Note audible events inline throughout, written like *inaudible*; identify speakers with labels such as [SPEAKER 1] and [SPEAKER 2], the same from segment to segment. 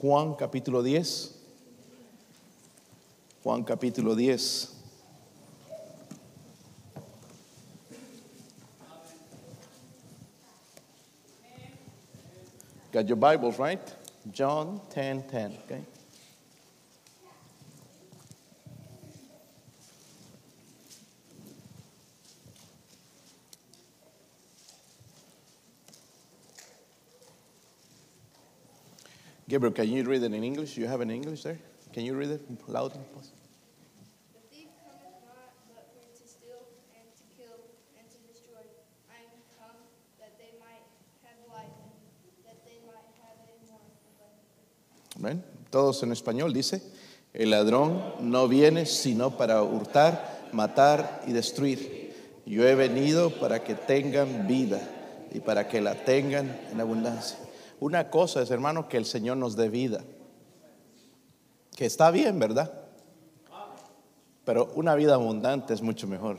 [SPEAKER 1] Juan capítulo 10. Juan capítulo 10. Got your Bibles, right? John 10 10. Okay. Gabriel, can you read it in English? You have in English there? Can you read it loud? please? Amén. Todos en español dice, el ladrón no viene sino para hurtar, matar y destruir. Yo he venido para que tengan vida y para que la tengan en abundancia. Una cosa es, hermano, que el Señor nos dé vida. Que está bien, ¿verdad? Pero una vida abundante es mucho mejor.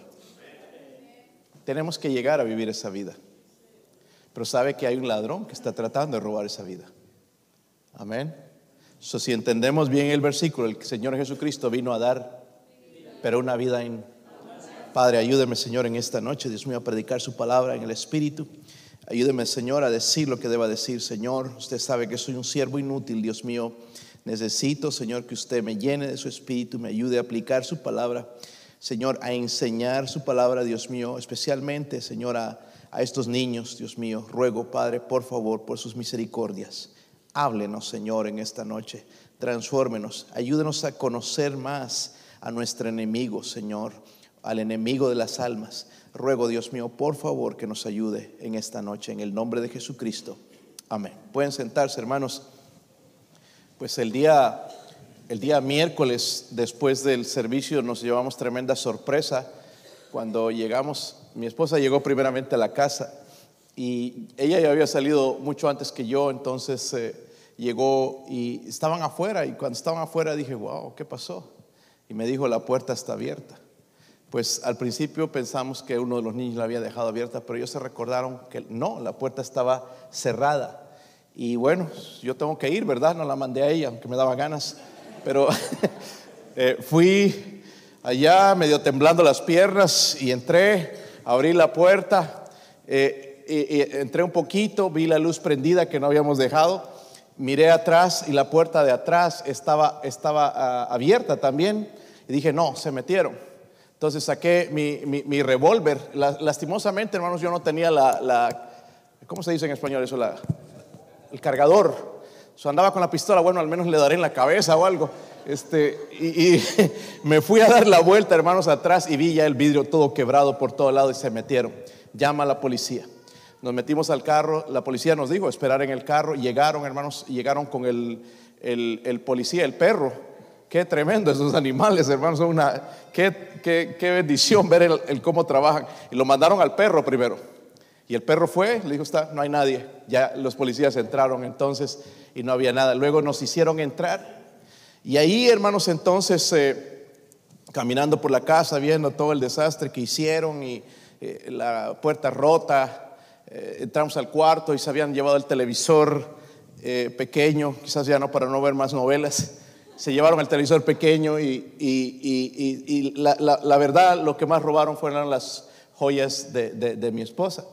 [SPEAKER 1] Tenemos que llegar a vivir esa vida. Pero sabe que hay un ladrón que está tratando de robar esa vida. Amén. So, si entendemos bien el versículo, el Señor Jesucristo vino a dar, pero una vida en... Padre, ayúdeme, Señor, en esta noche, Dios mío, a predicar su palabra en el Espíritu. Ayúdeme, Señor, a decir lo que deba decir, Señor. Usted sabe que soy un siervo inútil, Dios mío. Necesito, Señor, que usted me llene de su Espíritu, me ayude a aplicar su palabra. Señor, a enseñar su palabra, Dios mío, especialmente, Señor, a, a estos niños, Dios mío. Ruego, Padre, por favor, por sus misericordias. Háblenos, Señor, en esta noche. Transfórmenos. Ayúdenos a conocer más a nuestro enemigo, Señor, al enemigo de las almas. Ruego, Dios mío, por favor, que nos ayude en esta noche, en el nombre de Jesucristo. Amén. Pueden sentarse, hermanos. Pues el día, el día miércoles, después del servicio, nos llevamos tremenda sorpresa cuando llegamos. Mi esposa llegó primeramente a la casa y ella ya había salido mucho antes que yo, entonces eh, llegó y estaban afuera y cuando estaban afuera dije, wow, ¿qué pasó? Y me dijo, la puerta está abierta. Pues al principio pensamos que uno de los niños la había dejado abierta, pero ellos se recordaron que no, la puerta estaba cerrada. Y bueno, yo tengo que ir, ¿verdad? No la mandé a ella, aunque me daba ganas. Pero *laughs* eh, fui allá medio temblando las piernas y entré, abrí la puerta, eh, y- entré un poquito, vi la luz prendida que no habíamos dejado, miré atrás y la puerta de atrás estaba, estaba ah, abierta también. Y dije, no, se metieron. Entonces saqué mi, mi- revólver. La- lastimosamente, hermanos, yo no tenía la, la- ¿cómo se dice en español eso? La, el cargador. So, andaba con la pistola, bueno, al menos le daré en la cabeza o algo. Este, y, *laughs* me fui a dar la vuelta, hermanos, atrás y vi ya el vidrio todo quebrado por todo lado y se metieron. Llama la policía. Nos metimos al carro, la policía nos dijo esperar en el carro. Llegaron, hermanos, llegaron con el- el policía, el perro. Qué tremendo esos animales, hermanos. Una, qué, qué- qué bendición ver el, el cómo trabajan. Y lo mandaron al perro primero. Y el perro fue, le dijo, está, no hay nadie. Ya los policías entraron entonces y no había nada. Luego nos hicieron entrar. Y ahí, hermanos, entonces, eh, caminando por la casa, viendo todo el desastre que hicieron y eh, la puerta rota, eh, entramos al cuarto y se habían llevado el televisor eh, pequeño, quizás ya no para no ver más novelas. Se llevaron el televisor pequeño y, y- y- y- la, la- la verdad lo que más robaron fueron las joyas de- de- de mi esposa.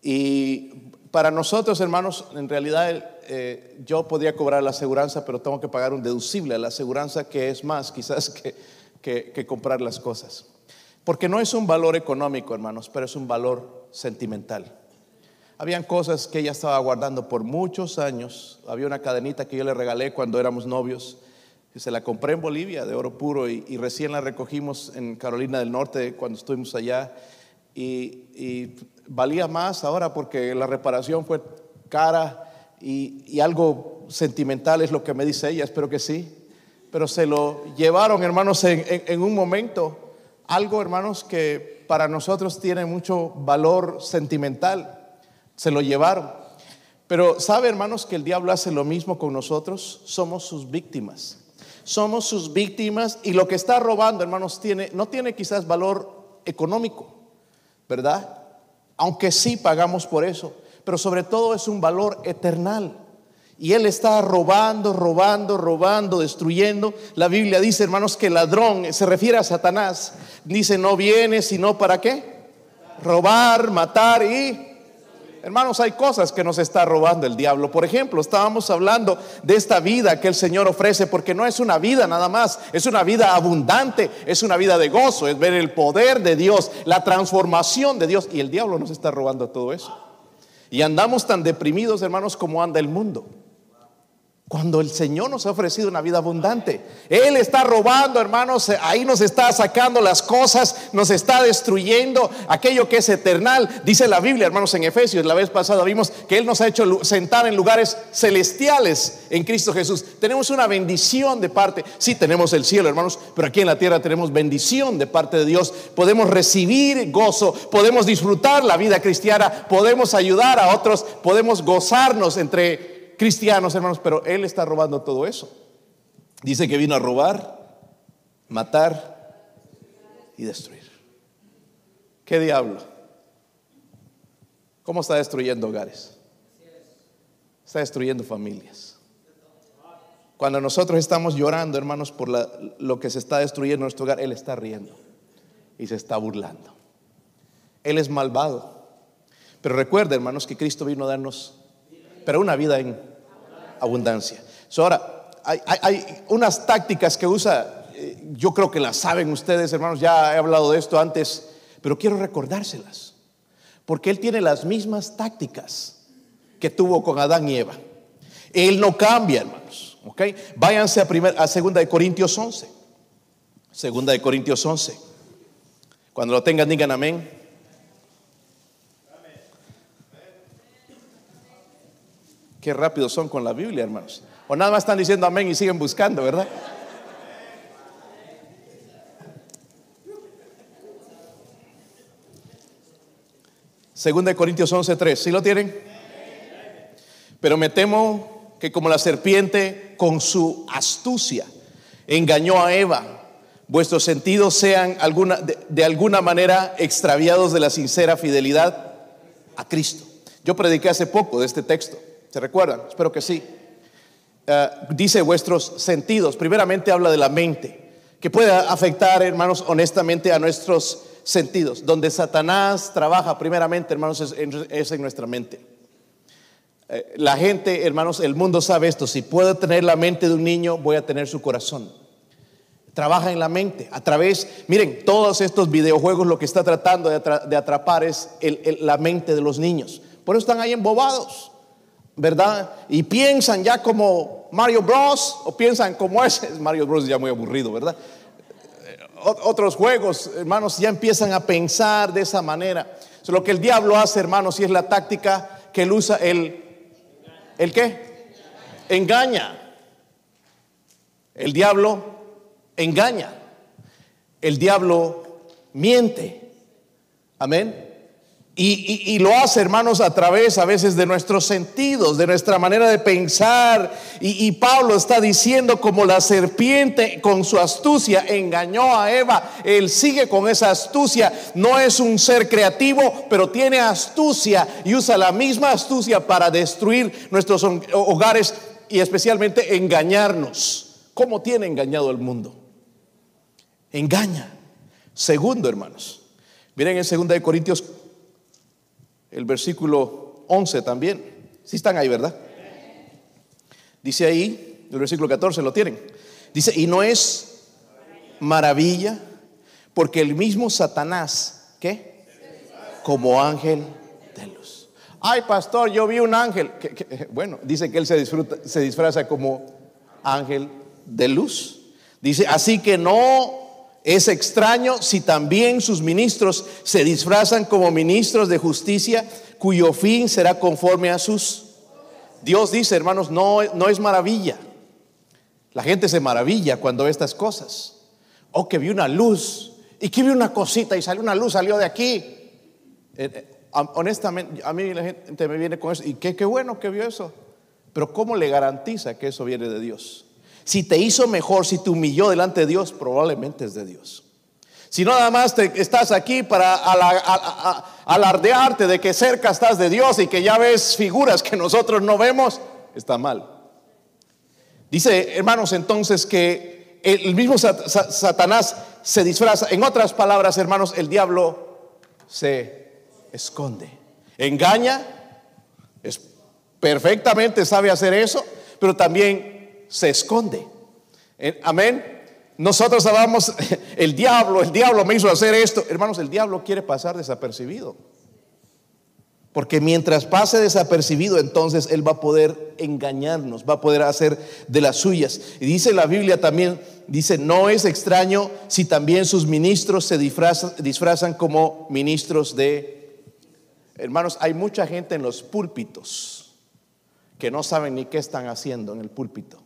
[SPEAKER 1] Y para nosotros, hermanos, en realidad eh, yo podría cobrar la aseguranza, pero tengo que pagar un deducible a la aseguranza que es más quizás que, que- que comprar las cosas. Porque no es un valor económico, hermanos, pero es un valor sentimental. Habían cosas que ella estaba guardando por muchos años. Había una cadenita que yo le regalé cuando éramos novios. Que se la compré en Bolivia de oro puro y, y recién la recogimos en Carolina del Norte cuando estuvimos allá. Y, y valía más ahora porque la reparación fue cara y, y algo sentimental es lo que me dice ella, espero que sí. Pero se lo llevaron, hermanos, en, en- en un momento. Algo, hermanos, que para nosotros tiene mucho valor sentimental. Se lo llevaron. Pero sabe, hermanos, que el diablo hace lo mismo con nosotros. Somos sus víctimas. Somos sus víctimas y lo que está robando, hermanos, tiene, no tiene quizás valor económico, ¿verdad? Aunque sí pagamos por eso, pero sobre todo es un valor eternal. Y él está robando, robando, robando, destruyendo. La Biblia dice, hermanos, que ladrón se refiere a Satanás. Dice, no viene sino para qué? Robar, matar y... Hermanos, hay cosas que nos está robando el diablo. Por ejemplo, estábamos hablando de esta vida que el Señor ofrece, porque no es una vida nada más, es una vida abundante, es una vida de gozo, es ver el poder de Dios, la transformación de Dios. Y el diablo nos está robando todo eso. Y andamos tan deprimidos, hermanos, como anda el mundo. Cuando el Señor nos ha ofrecido una vida abundante. Él está robando, hermanos, ahí nos está sacando las cosas, nos está destruyendo aquello que es eternal. Dice la Biblia, hermanos, en Efesios, la vez pasada vimos que Él nos ha hecho sentar en lugares celestiales en Cristo Jesús. Tenemos una bendición de parte, sí tenemos el cielo, hermanos, pero aquí en la tierra tenemos bendición de parte de Dios. Podemos recibir gozo, podemos disfrutar la vida cristiana, podemos ayudar a otros, podemos gozarnos entre cristianos, hermanos, pero Él está robando todo eso. Dice que vino a robar, matar y destruir. ¿Qué diablo? ¿Cómo está destruyendo hogares? Está destruyendo familias. Cuando nosotros estamos llorando, hermanos, por lo que se está destruyendo en nuestro hogar, Él está riendo y se está burlando. Él es malvado. Pero recuerda, hermanos, que Cristo vino a darnos, pero una vida en abundancia. ahora, hay, unas tácticas que usa, eh, yo creo que las saben ustedes, hermanos, ya he hablado de esto antes, pero quiero recordárselas, porque él tiene las mismas tácticas que tuvo con Adán y Eva. Él no cambia, hermanos. ¿ok? Váyanse a, primer, a segunda de Corintios 11. Segunda de Corintios 11. Cuando lo tengan, digan amén. Qué rápido son con la Biblia, hermanos. O nada más están diciendo amén y siguen buscando, ¿verdad? Segunda de Corintios 11:3, ¿sí lo tienen? Pero me temo que como la serpiente con su astucia engañó a Eva, vuestros sentidos sean alguna, de alguna manera extraviados de la sincera fidelidad a Cristo. Yo prediqué hace poco de este texto. ¿Se recuerdan? Espero que sí. Eh, dice vuestros sentidos. Primeramente habla de la mente, que puede afectar, hermanos, honestamente a nuestros sentidos. Donde Satanás trabaja primeramente, hermanos, es, en nuestra mente. Eh, la gente, hermanos, el mundo sabe esto. Si puedo tener la mente de un niño, voy a tener su corazón. Trabaja en la mente. A través, miren, todos estos videojuegos lo que está tratando de, atrapar es la mente de los niños. Por eso están ahí embobados. ¿Verdad? Y piensan ya como Mario Bros. o piensan como ese. *laughs* Mario Bros. ya muy aburrido, ¿verdad? Eh, otros juegos, hermanos, ya empiezan a pensar de esa manera. Lo que el diablo hace, hermanos, y es la táctica que él usa, el, ¿el qué? Engaña. El diablo engaña. El diablo miente. Amén. Y, lo hace, hermanos, a través a veces de nuestros sentidos, de nuestra manera de pensar. Y, Pablo está diciendo como la serpiente con su astucia engañó a Eva. Él sigue con esa astucia. No es un ser creativo, pero tiene astucia y usa la misma astucia para destruir nuestros hogares y especialmente engañarnos. ¿Cómo tiene engañado el mundo? Engaña. Segundo, hermanos. Miren en 2 Corintios el versículo 11 también. Si están ahí, ¿verdad? Dice ahí, el versículo 14 lo tienen. Dice, y no es maravilla, porque el mismo Satanás, ¿qué? Como ángel de luz. Ay, pastor, yo vi un ángel. *laughs* bueno, dice que él se, disfruta, se disfraza como ángel de luz. Dice, así que no es extraño si también sus ministros se disfrazan como ministros de justicia, cuyo fin será conforme a sus... Dios dice, hermanos, no, no es maravilla. La gente se maravilla cuando ve estas cosas. Oh, que vi una luz y que vi una cosita y salió una luz, salió de aquí. Eh, eh, honestamente, a mí la gente me viene con eso. Y qué, qué bueno que vio eso. Pero ¿cómo le garantiza que eso viene de Dios? Si te hizo mejor, si te humilló delante de Dios, probablemente es de Dios. Si nada más te, estás aquí para alardearte de que cerca estás de Dios y que ya ves figuras que nosotros no vemos, está mal. Dice, hermanos, entonces que el mismo Satanás se disfraza. En otras palabras, hermanos, el diablo se esconde. Engaña, es, perfectamente sabe hacer eso, pero también se esconde. Amén. Nosotros hablamos, *laughs* el diablo, el diablo me hizo hacer esto. Hermanos, el diablo quiere pasar desapercibido. Porque mientras pase desapercibido, entonces Él va a poder engañarnos, va a poder hacer de las suyas. Y dice la Biblia también, dice, no es extraño si también sus ministros se disfrazan, disfrazan como ministros de... Hermanos, hay mucha gente en los púlpitos que no saben ni qué están haciendo en el púlpito,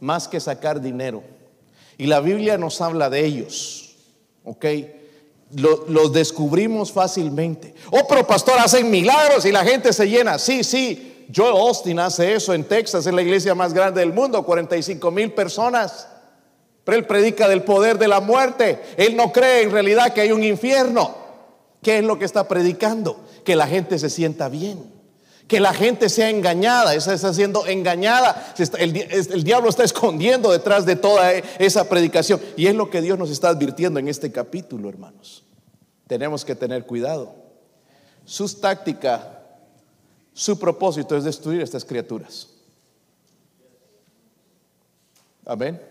[SPEAKER 1] más que sacar dinero. Y la Biblia nos habla de ellos, ¿ok? los descubrimos fácilmente. Oh, pero pastor, hacen milagros y la gente se llena. Sí, sí, Joel Austin hace eso en Texas, en la iglesia más grande del mundo, 45 mil personas. Pero él predica del poder de la muerte. Él no cree en realidad que hay un infierno. ¿Qué es lo que está predicando? Que la gente se sienta bien. Que la gente sea engañada, esa está siendo engañada. El, el diablo está escondiendo detrás de toda esa predicación. Y es lo que Dios nos está advirtiendo en este capítulo, hermanos. Tenemos que tener cuidado. Su táctica, su propósito es destruir estas criaturas. Amén.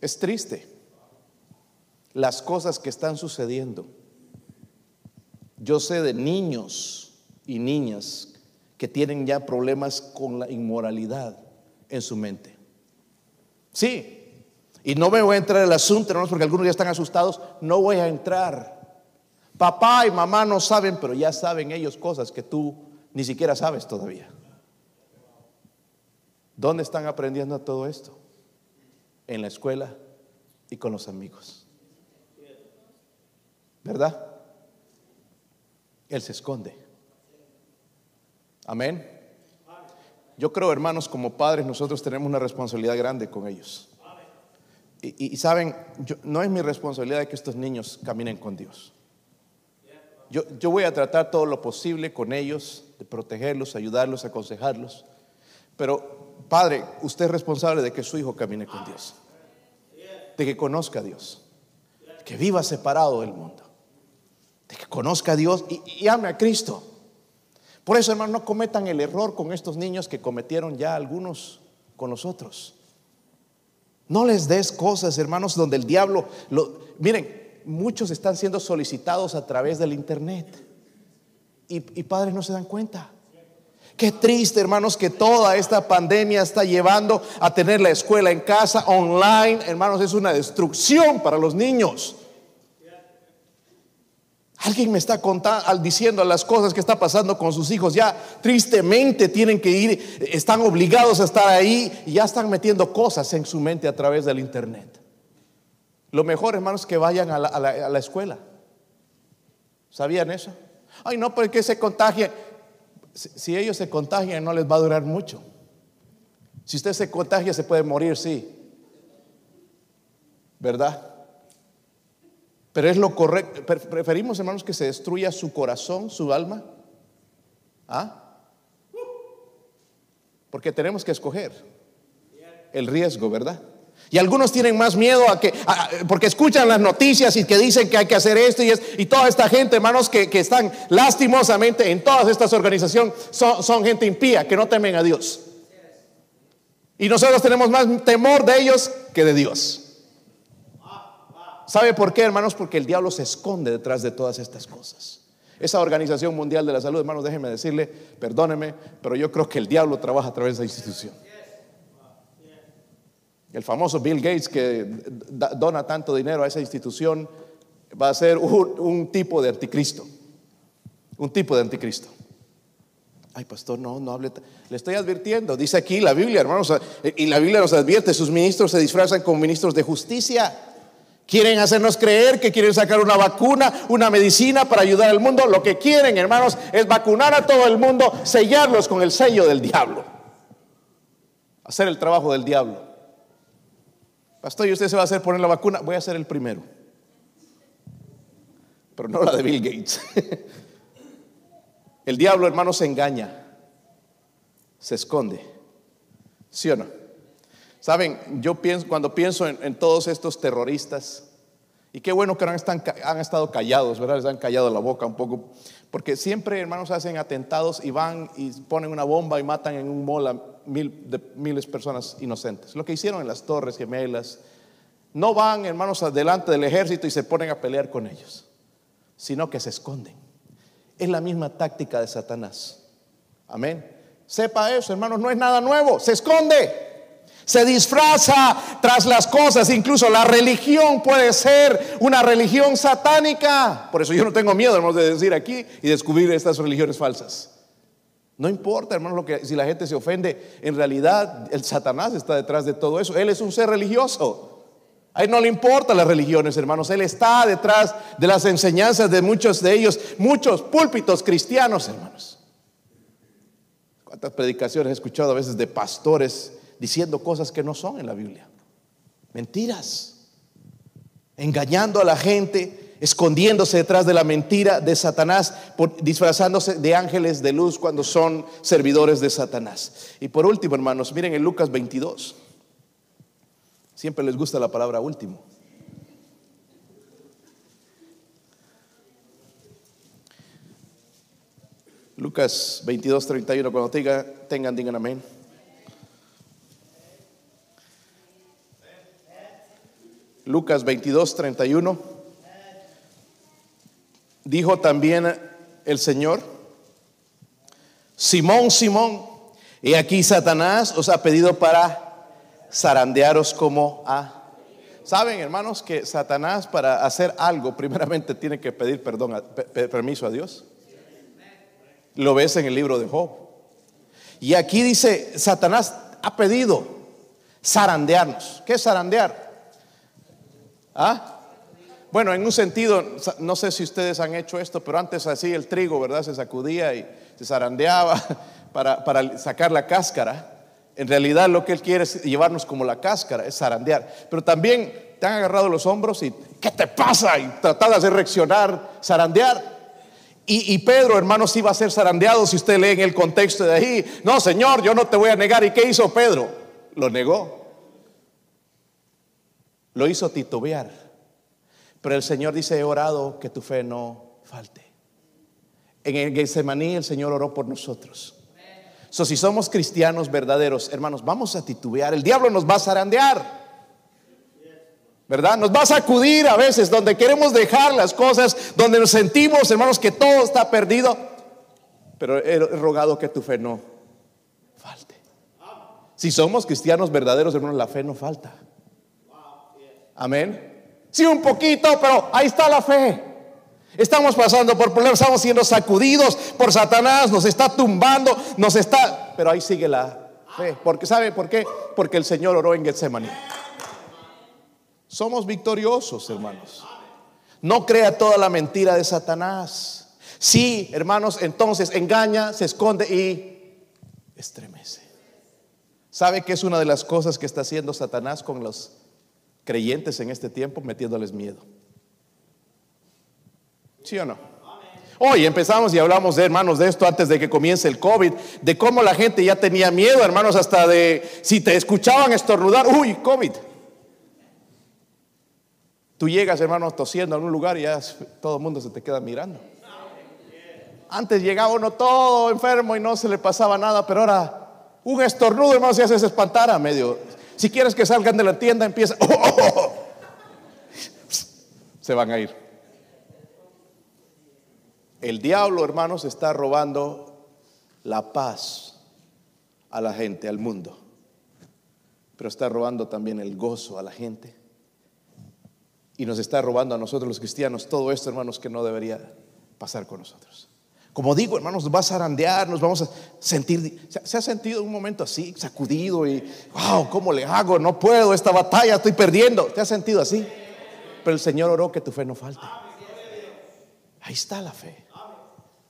[SPEAKER 1] Es triste las cosas que están sucediendo. Yo sé de niños y niñas que tienen ya problemas con la inmoralidad en su mente. Sí, y no me voy a entrar en el asunto, no porque algunos ya están asustados, no voy a entrar. Papá y mamá no saben, pero ya saben ellos cosas que tú ni siquiera sabes todavía. ¿Dónde están aprendiendo todo esto? En la escuela y con los amigos. ¿Verdad? Él se esconde. Amén. Yo creo, hermanos, como padres nosotros tenemos una responsabilidad grande con ellos. Y, saben, no es mi responsabilidad que estos niños caminen con Dios. Yo, yo voy a tratar todo lo posible con ellos, de protegerlos, ayudarlos, aconsejarlos. Pero, Padre, usted es responsable de que su hijo camine con Dios. De que conozca a Dios. Que viva separado del mundo. De que conozca a Dios y, y ame a Cristo. Por eso, hermanos, no cometan el error con estos niños que cometieron ya algunos con nosotros. No les des cosas, hermanos, donde el diablo, lo, miren, muchos están siendo solicitados a través del internet y, y padres no se dan cuenta. Qué triste, hermanos, que toda esta pandemia está llevando a tener la escuela en casa, online. Hermanos, es una destrucción para los niños. Alguien me está contando, diciendo las cosas que está pasando con sus hijos. Ya tristemente tienen que ir, están obligados a estar ahí y ya están metiendo cosas en su mente a través del internet. Lo mejor, hermanos, que vayan a la, escuela. ¿Sabían eso? Ay, no, porque se contagien. Si, si ellos se contagian, no les va a durar mucho. Si usted se contagia, se puede morir, sí. ¿Verdad? Pero es lo correcto. Preferimos, hermanos, que se destruya su corazón, su alma. ¿Ah? Porque tenemos que escoger el riesgo, ¿verdad? Y algunos tienen más miedo a que, porque escuchan las noticias y que dicen que hay que hacer esto y, es, y toda esta gente, hermanos, que, están lastimosamente en todas estas organizaciones, son, son gente impía, que no temen a Dios. Y nosotros tenemos más temor de ellos que de Dios. ¿Sabe por qué, hermanos? Porque el diablo se esconde detrás de todas estas cosas. Esa Organización Mundial de la Salud, hermanos, déjenme decirle, perdóneme, pero yo creo que el diablo trabaja a través de esa institución. El famoso Bill Gates que dona tanto dinero a esa institución va a ser un, tipo de anticristo. Un tipo de anticristo. Ay, pastor, no, no hable. Le estoy advirtiendo. Dice aquí la Biblia, hermanos, y la Biblia nos advierte, sus ministros se disfrazan como ministros de justicia. Quieren hacernos creer que quieren sacar una vacuna, una medicina para ayudar al mundo. Lo que quieren, hermanos, es vacunar a todo el mundo, sellarlos con el sello del diablo. Hacer el trabajo del diablo. Pastor, ¿y usted se va a hacer poner la vacuna? Voy a ser el primero. Pero no la de Bill Gates. *laughs* el diablo, hermanos, se engaña, se esconde, ¿Sí o no? Saben, yo pienso, cuando pienso en, todos estos terroristas, y qué bueno que han, están, han estado callados, ¿verdad? Les han callado la boca un poco, porque siempre, hermanos, hacen atentados y van y ponen una bomba y matan en un mall a mil, de, miles de personas inocentes. Lo que hicieron en las Torres Gemelas, no van, hermanos, adelante del ejército y se ponen a pelear con ellos, sino que se esconden. Es la misma táctica de Satanás. Amén. Sepa eso, hermanos, no es nada nuevo, se esconde. Se disfraza tras las cosas, incluso la religión puede ser una religión satánica. Por eso yo no tengo miedo, hermanos, de decir aquí y descubrir estas religiones falsas. No importa, hermanos, lo que si la gente se ofende, en realidad el Satanás está detrás de todo eso. Él es un ser religioso. A él no le importan las religiones, hermanos. Él está detrás de las enseñanzas de muchos de ellos, muchos púlpitos cristianos, hermanos. ¿Cuántas predicaciones he escuchado a veces de pastores diciendo cosas que no son en la Biblia? Mentiras. Engañando a la gente, escondiéndose detrás de la mentira de Satanás, disfrazándose de ángeles de luz cuando son servidores de Satanás. Y por último, hermanos, miren en Lucas 22. Siempre les gusta la palabra último. Lucas 22, 31, cuando tenga, tengan, digan amén. Lucas 22, 31. Dijo también el Señor, Simón, Simón, y aquí Satanás os ha pedido para zarandearos como a... Saben, hermanos, que Satanás para hacer algo primeramente tiene que pedir perdón, permiso a Dios. Lo ves en el libro de Job. Y aquí dice, Satanás ha pedido zarandearnos. ¿Qué es zarandear? ¿Ah? Bueno, en un sentido, no sé si ustedes han hecho esto, pero antes así el trigo, ¿verdad? Se sacudía y se zarandeaba *laughs* para, sacar la cáscara. En realidad lo que Él quiere es llevarnos como la cáscara, es zarandear. Pero también te han agarrado los hombros y ¿qué te pasa? Y tratar de reaccionar, zarandear. Y, Pedro, hermanos, iba a ser zarandeado si usted lee en el contexto de ahí. No, Señor, yo no te voy a negar. ¿Y qué hizo Pedro? Lo negó. Lo hizo titubear. Pero el Señor dice, he orado que tu fe no falte. En el Getsemaní el Señor oró por nosotros. So, si somos cristianos verdaderos, hermanos, vamos a titubear. El diablo nos va a zarandear. ¿Verdad? Nos va a sacudir a veces donde queremos dejar las cosas, donde nos sentimos, hermanos, que todo está perdido. Pero he rogado que tu fe no falte. Si somos cristianos verdaderos, hermanos, la fe no falta. Amén. Sí, un poquito, pero ahí está la fe. Estamos pasando por problemas, estamos siendo sacudidos por Satanás, nos está tumbando, nos está, pero ahí sigue la fe. Porque ¿sabe por qué? Porque el Señor oró en Getsemaní. Somos victoriosos, hermanos. No crea toda la mentira de Satanás. Sí, hermanos, entonces engaña, se esconde y estremece. ¿Sabe qué es una de las cosas que está haciendo Satanás con los creyentes en este tiempo? Metiéndoles miedo. ¿Sí o no? Hoy empezamos y hablamos de hermanos de esto antes de que comience el COVID, de cómo la gente ya tenía miedo, hermanos, hasta de si te escuchaban estornudar, uy, COVID. Tú llegas, hermanos, tosiendo en un lugar y ya todo el mundo se te queda mirando. Antes llegaba uno todo enfermo y no se le pasaba nada, pero ahora un estornudo, hermanos, ya se espantara medio. Si quieres que salgan de la tienda, empieza, oh, oh, oh. se van a ir. El diablo, hermanos, está robando la paz a la gente, al mundo. Pero está robando también el gozo a la gente. Y nos está robando a nosotros los cristianos todo esto, hermanos, que no debería pasar con nosotros. Como digo, hermanos, nos va a zarandear, nos vamos a sentir. ¿Se ha sentido un momento así, sacudido y, wow, ¿cómo le hago? No puedo, esta batalla estoy perdiendo. ¿Te has sentido así? Pero el Señor oró que tu fe no falte. Ahí está la fe.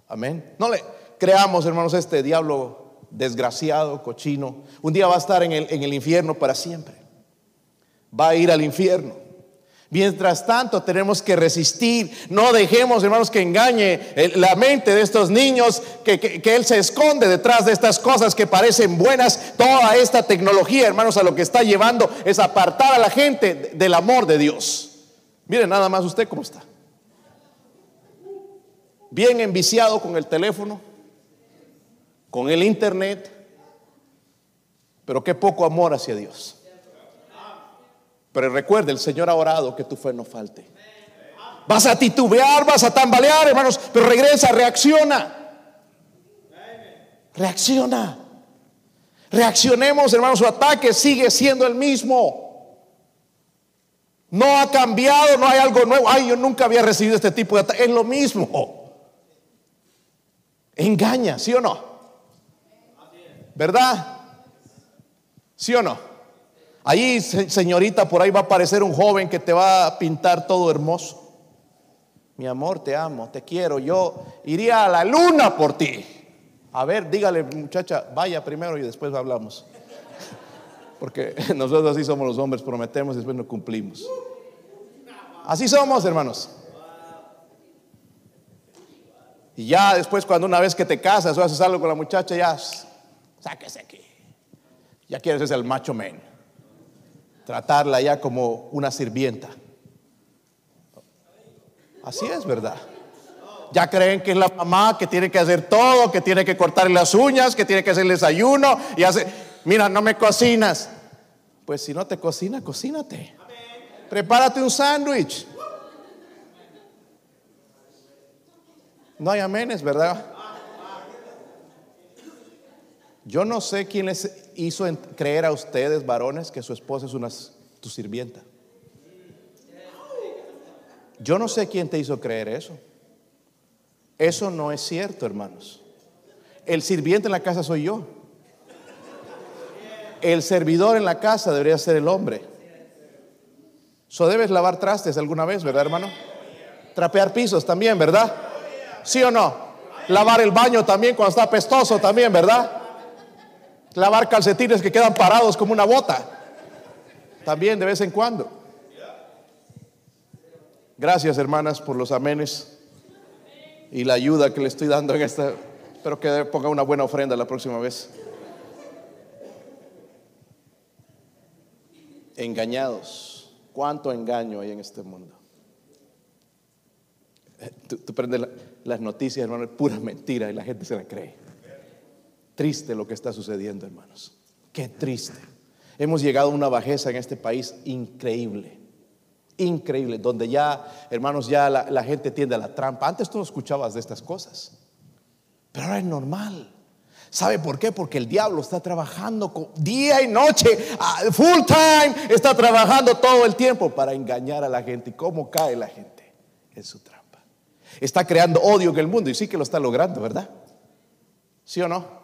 [SPEAKER 1] Amén. No le creamos, hermanos, este diablo desgraciado, cochino. Un día va a estar en el, en el infierno para siempre. Va a ir al infierno. Mientras tanto, tenemos que resistir. No dejemos, hermanos, que engañe eh, la mente de estos niños, que, que- Él se esconde detrás de estas cosas que parecen buenas. Toda esta tecnología, hermanos, a lo que está llevando es apartar a la gente de- del amor de Dios. Miren nada más usted cómo está. Bien enviciado con el teléfono, con el internet, pero qué poco amor hacia Dios. Pero recuerde, el Señor ha orado que tu fe no falte. Vas a titubear, vas a tambalear, hermanos, pero regresa, reacciona. Reacciona. Reaccionemos, hermanos, su ataque sigue siendo el mismo. No ha cambiado, no hay algo nuevo. Ay, yo nunca había recibido este tipo de ataque. Es lo mismo. Engaña, ¿sí o no? ¿Verdad? ¿Sí o no? Se- señorita, por ahí va a aparecer un joven que te va a pintar todo hermoso. Mi amor, te amo, te quiero. Yo iría a la luna por ti. A ver, dígale, muchacha, vaya primero y después hablamos. Porque *laughs* nosotros así somos los hombres, prometemos y después no cumplimos. Así somos, hermanos. Y ya después, cuando una vez que te casas o haces algo con la muchacha, ya sáquese aquí. Ya quieres ser el macho man. Tratarla ya como una sirvienta. Así es, ¿verdad? Ya creen que es la mamá que tiene que hacer todo, que tiene que cortarle las uñas, que tiene que hacer el desayuno y hace, mira, no me cocinas. Pues si no te cocina, cocínate. Prepárate un sándwich. No hay amenes, ¿verdad? Yo no sé quién les hizo creer a ustedes, varones, que su esposa es una tu sirvienta. Yo no sé quién te hizo creer eso. Eso no es cierto, hermanos. El sirviente en la casa soy yo. El servidor en la casa debería ser el hombre. So debes lavar trastes alguna vez, ¿verdad, hermano? Trapear pisos también, ¿verdad? ¿Sí o no? Lavar el baño también cuando está pestoso también, ¿verdad? Lavar calcetines que quedan parados como una bota. También de vez en cuando. Gracias, hermanas, por los amenes y la ayuda que le estoy dando en esta. Espero que ponga una buena ofrenda la próxima vez. Engañados. ¿Cuánto engaño hay en este mundo? Eh, Tú, prendes la- las noticias, hermano, es pura mentira y la gente se la cree. Triste lo que está sucediendo, hermanos. Qué triste. Hemos llegado a una bajeza en este país increíble. Increíble, donde ya, hermanos, ya la, gente tiende a la trampa. Antes tú no escuchabas de estas cosas, pero ahora es normal. ¿Sabe por qué? Porque el diablo está trabajando día y noche, ah, full time, está trabajando todo el tiempo para engañar a la gente. ¿Y cómo cae la gente? En su trampa. Está creando odio en el mundo y sí que lo está logrando, ¿verdad? ¿Sí o no?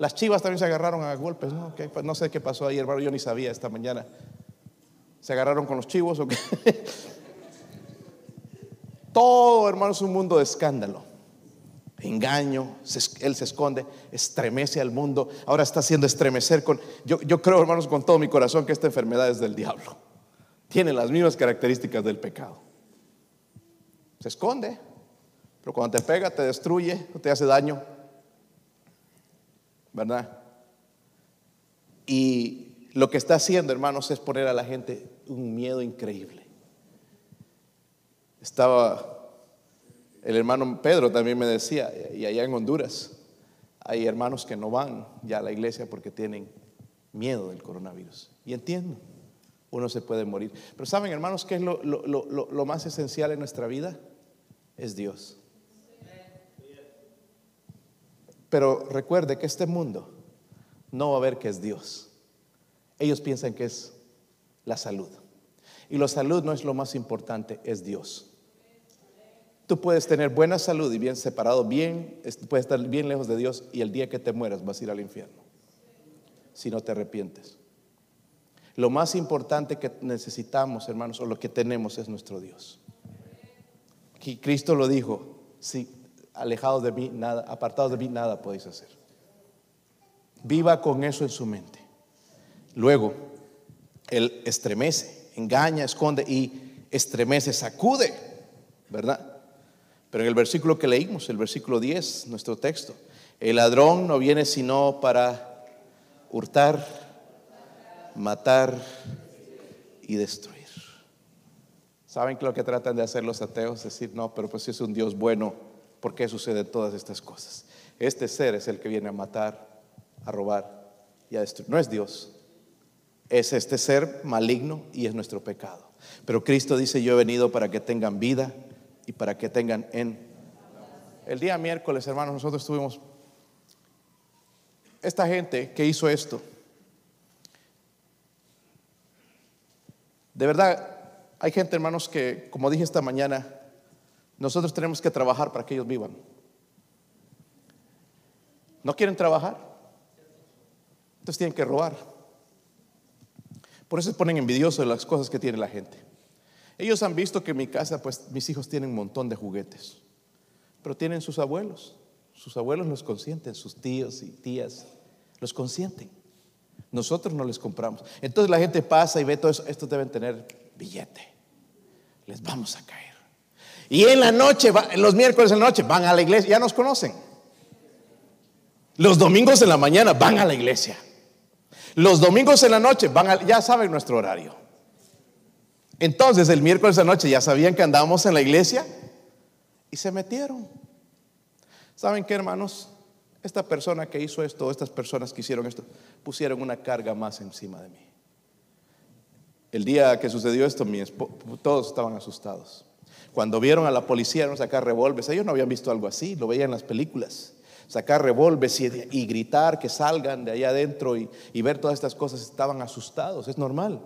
[SPEAKER 1] Las chivas también se agarraron a golpes, ¿no? Sé qué pasó ahí, hermano, yo ni sabía esta mañana. ¿Se agarraron con los chivos o qué? *laughs* Todo, hermano, es un mundo de escándalo. Engaño, él se esconde, estremece al mundo. Ahora está haciendo estremecer con. Yo, yo creo, hermanos, con todo mi corazón que esta enfermedad es del diablo. Tiene las mismas características del pecado. Se esconde, pero cuando te pega, te destruye, te hace daño. ¿Verdad? Y lo que está haciendo, hermanos, es poner a la gente un miedo increíble. Estaba el hermano Pedro también me decía, y allá en Honduras hay hermanos que no van ya a la iglesia porque tienen miedo del coronavirus. Y entiendo, uno se puede morir. Pero saben, hermanos, ¿qué es lo, lo- más esencial en nuestra vida? Es Dios. Pero recuerde que este mundo no va a ver que es Dios. Ellos piensan que es la salud. Y la salud no es lo más importante, es Dios. Tú puedes tener buena salud y bien separado, bien, es- puedes estar bien lejos de Dios y el día que te mueras vas a ir al infierno. Si no te arrepientes. Lo más importante que necesitamos, hermanos, o lo que tenemos es nuestro Dios. Aquí Cristo lo dijo, si alejados de mí, nada, apartados de mí, nada podéis hacer. Viva con eso en su mente. Luego, él estremece, engaña, esconde y estremece, sacude, ¿verdad? Pero en el versículo que leímos, el versículo 10, nuestro texto, el ladrón no viene sino para hurtar, matar y destruir. ¿Saben lo que tratan de hacer los ateos? Decir, no, pero pues si es un Dios bueno, ¿por qué suceden todas estas cosas? Este ser es el que viene a matar, a robar y a destruir. No es Dios, es este ser maligno y es nuestro pecado. Pero Cristo dice, yo he venido para que tengan vida y para que tengan en... El día miércoles, hermanos, nosotros tuvimos esta gente que hizo esto. De verdad, hay gente, hermanos, que, como dije esta mañana, nosotros tenemos que trabajar para que ellos vivan. ¿No quieren trabajar? Entonces tienen que robar. Por eso se ponen envidiosos de las cosas que tiene la gente. Ellos han visto que en mi casa, pues mis hijos tienen un montón de juguetes, pero tienen sus abuelos. Sus abuelos los consienten, sus tíos y tías los consienten. Nosotros no les compramos. Entonces la gente pasa y ve todo eso. Estos deben tener billete. Les vamos a caer. Y en la noche, los miércoles en la noche, van a la iglesia. Ya nos conocen. Los domingos en la mañana van a la iglesia. Los domingos en la noche van a, ya saben nuestro horario. Entonces el miércoles en la noche ya sabían que andábamos en la iglesia y se metieron. ¿Saben qué, hermanos? Esta persona que hizo esto, estas personas que hicieron esto, pusieron una carga más encima de mí. El día que sucedió esto, todos estaban asustados. Cuando vieron a la policía sacar revólveres, ellos no habían visto algo así, lo veían en las películas. Sacar revólveres y, gritar que salgan de allá adentro y, y ver todas estas cosas, estaban asustados, es normal.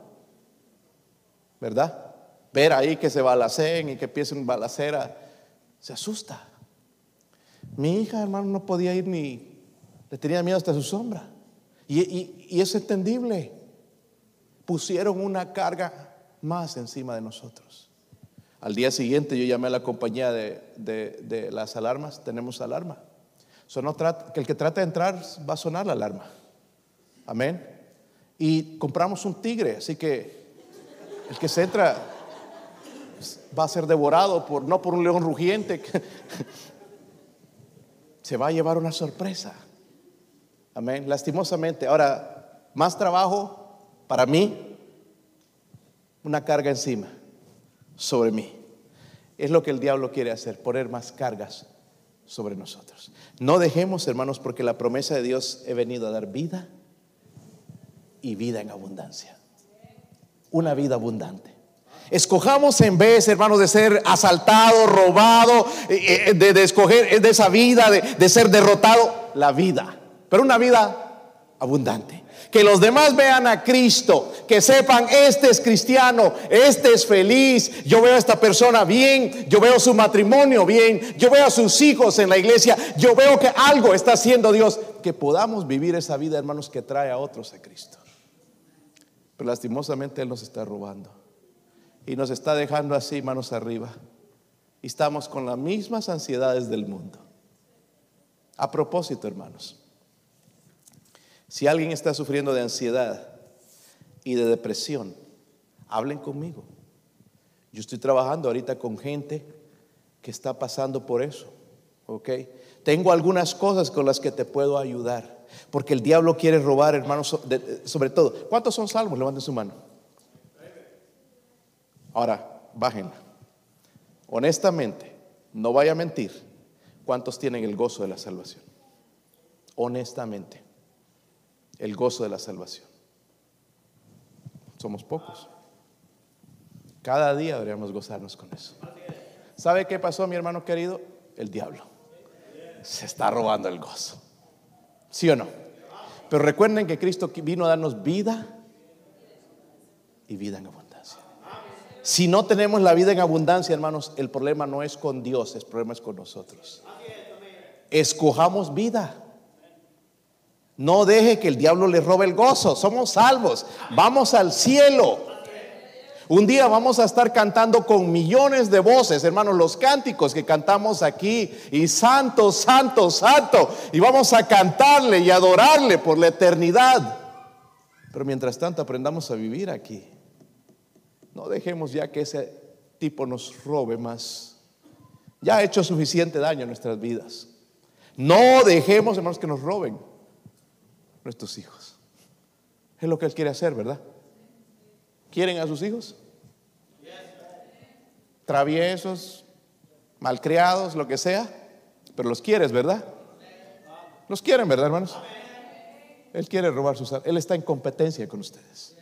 [SPEAKER 1] ¿Verdad? Ver ahí que se balacen y que empiecen balacera, se asusta. Mi hija, hermano, no podía ir ni, le tenía miedo hasta su sombra. Y, y es entendible pusieron una carga más encima de nosotros. Al día siguiente yo llamé a la compañía de, las alarmas, tenemos alarma. que el que trata de entrar va a sonar la alarma. Amén. Y compramos un tigre, así que el que se entra va a ser devorado por no por un león rugiente, *laughs* se va a llevar una sorpresa. Amén. Lastimosamente, ahora más trabajo para mí, una carga encima, sobre mí. Es lo que el diablo quiere hacer, poner más cargas sobre nosotros. No dejemos, hermanos, porque la promesa de Dios he venido a dar vida y vida en abundancia. Una vida abundante. Escojamos en vez, hermanos, de ser asaltado, robado, eh, eh, de, escoger de esa vida, de, de ser derrotado, la vida. Pero una vida abundante que los demás vean a Cristo, que sepan, este es cristiano, este es feliz, yo veo a esta persona bien, yo veo su matrimonio bien, yo veo a sus hijos en la iglesia, yo veo que algo está haciendo Dios, que podamos vivir esa vida, hermanos, que trae a otros a Cristo. Pero lastimosamente Él nos está robando y nos está dejando así, manos arriba. Y estamos con las mismas ansiedades del mundo. A propósito, hermanos. Si alguien está sufriendo de ansiedad y de depresión, hablen conmigo. Yo estoy trabajando ahorita con gente que está pasando por eso. ¿Ok? Tengo algunas cosas con las que te puedo ayudar. Porque el diablo quiere robar, hermanos, sobre todo. ¿Cuántos son salvos? Levanten su mano. Ahora, bájenla. Honestamente, no vaya a mentir. ¿Cuántos tienen el gozo de la salvación? Honestamente el gozo de la salvación. Somos pocos. Cada día deberíamos gozarnos con eso. ¿Sabe qué pasó, mi hermano querido? El diablo. Se está robando el gozo. ¿Sí o no? Pero recuerden que Cristo vino a darnos vida y vida en abundancia. Si no tenemos la vida en abundancia, hermanos, el problema no es con Dios, el problema es con nosotros. Escojamos vida. No deje que el diablo le robe el gozo. Somos salvos. Vamos al cielo. Un día vamos a estar cantando con millones de voces, hermanos, los cánticos que cantamos aquí. Y santo, santo, santo. Y vamos a cantarle y adorarle por la eternidad. Pero mientras tanto aprendamos a vivir aquí. No dejemos ya que ese tipo nos robe más. Ya ha hecho suficiente daño en nuestras vidas. No dejemos, hermanos, que nos roben nuestros hijos. Es lo que Él quiere hacer, ¿verdad? ¿Quieren a sus hijos? Traviesos, malcriados, lo que sea. Pero los quieres, ¿verdad? Los quieren, ¿verdad, hermanos? Él quiere robar sus Él está en competencia con ustedes.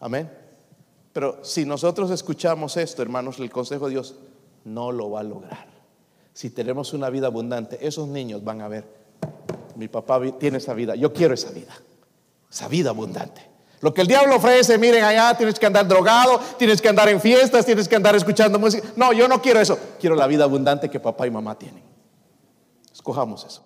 [SPEAKER 1] Amén. Pero si nosotros escuchamos esto, hermanos, el consejo de Dios no lo va a lograr. Si tenemos una vida abundante, esos niños van a ver, mi papá tiene esa vida, yo quiero esa vida, esa vida abundante. Lo que el diablo ofrece, miren allá, tienes que andar drogado, tienes que andar en fiestas, tienes que andar escuchando música. No, yo no quiero eso, quiero la vida abundante que papá y mamá tienen. Escojamos eso.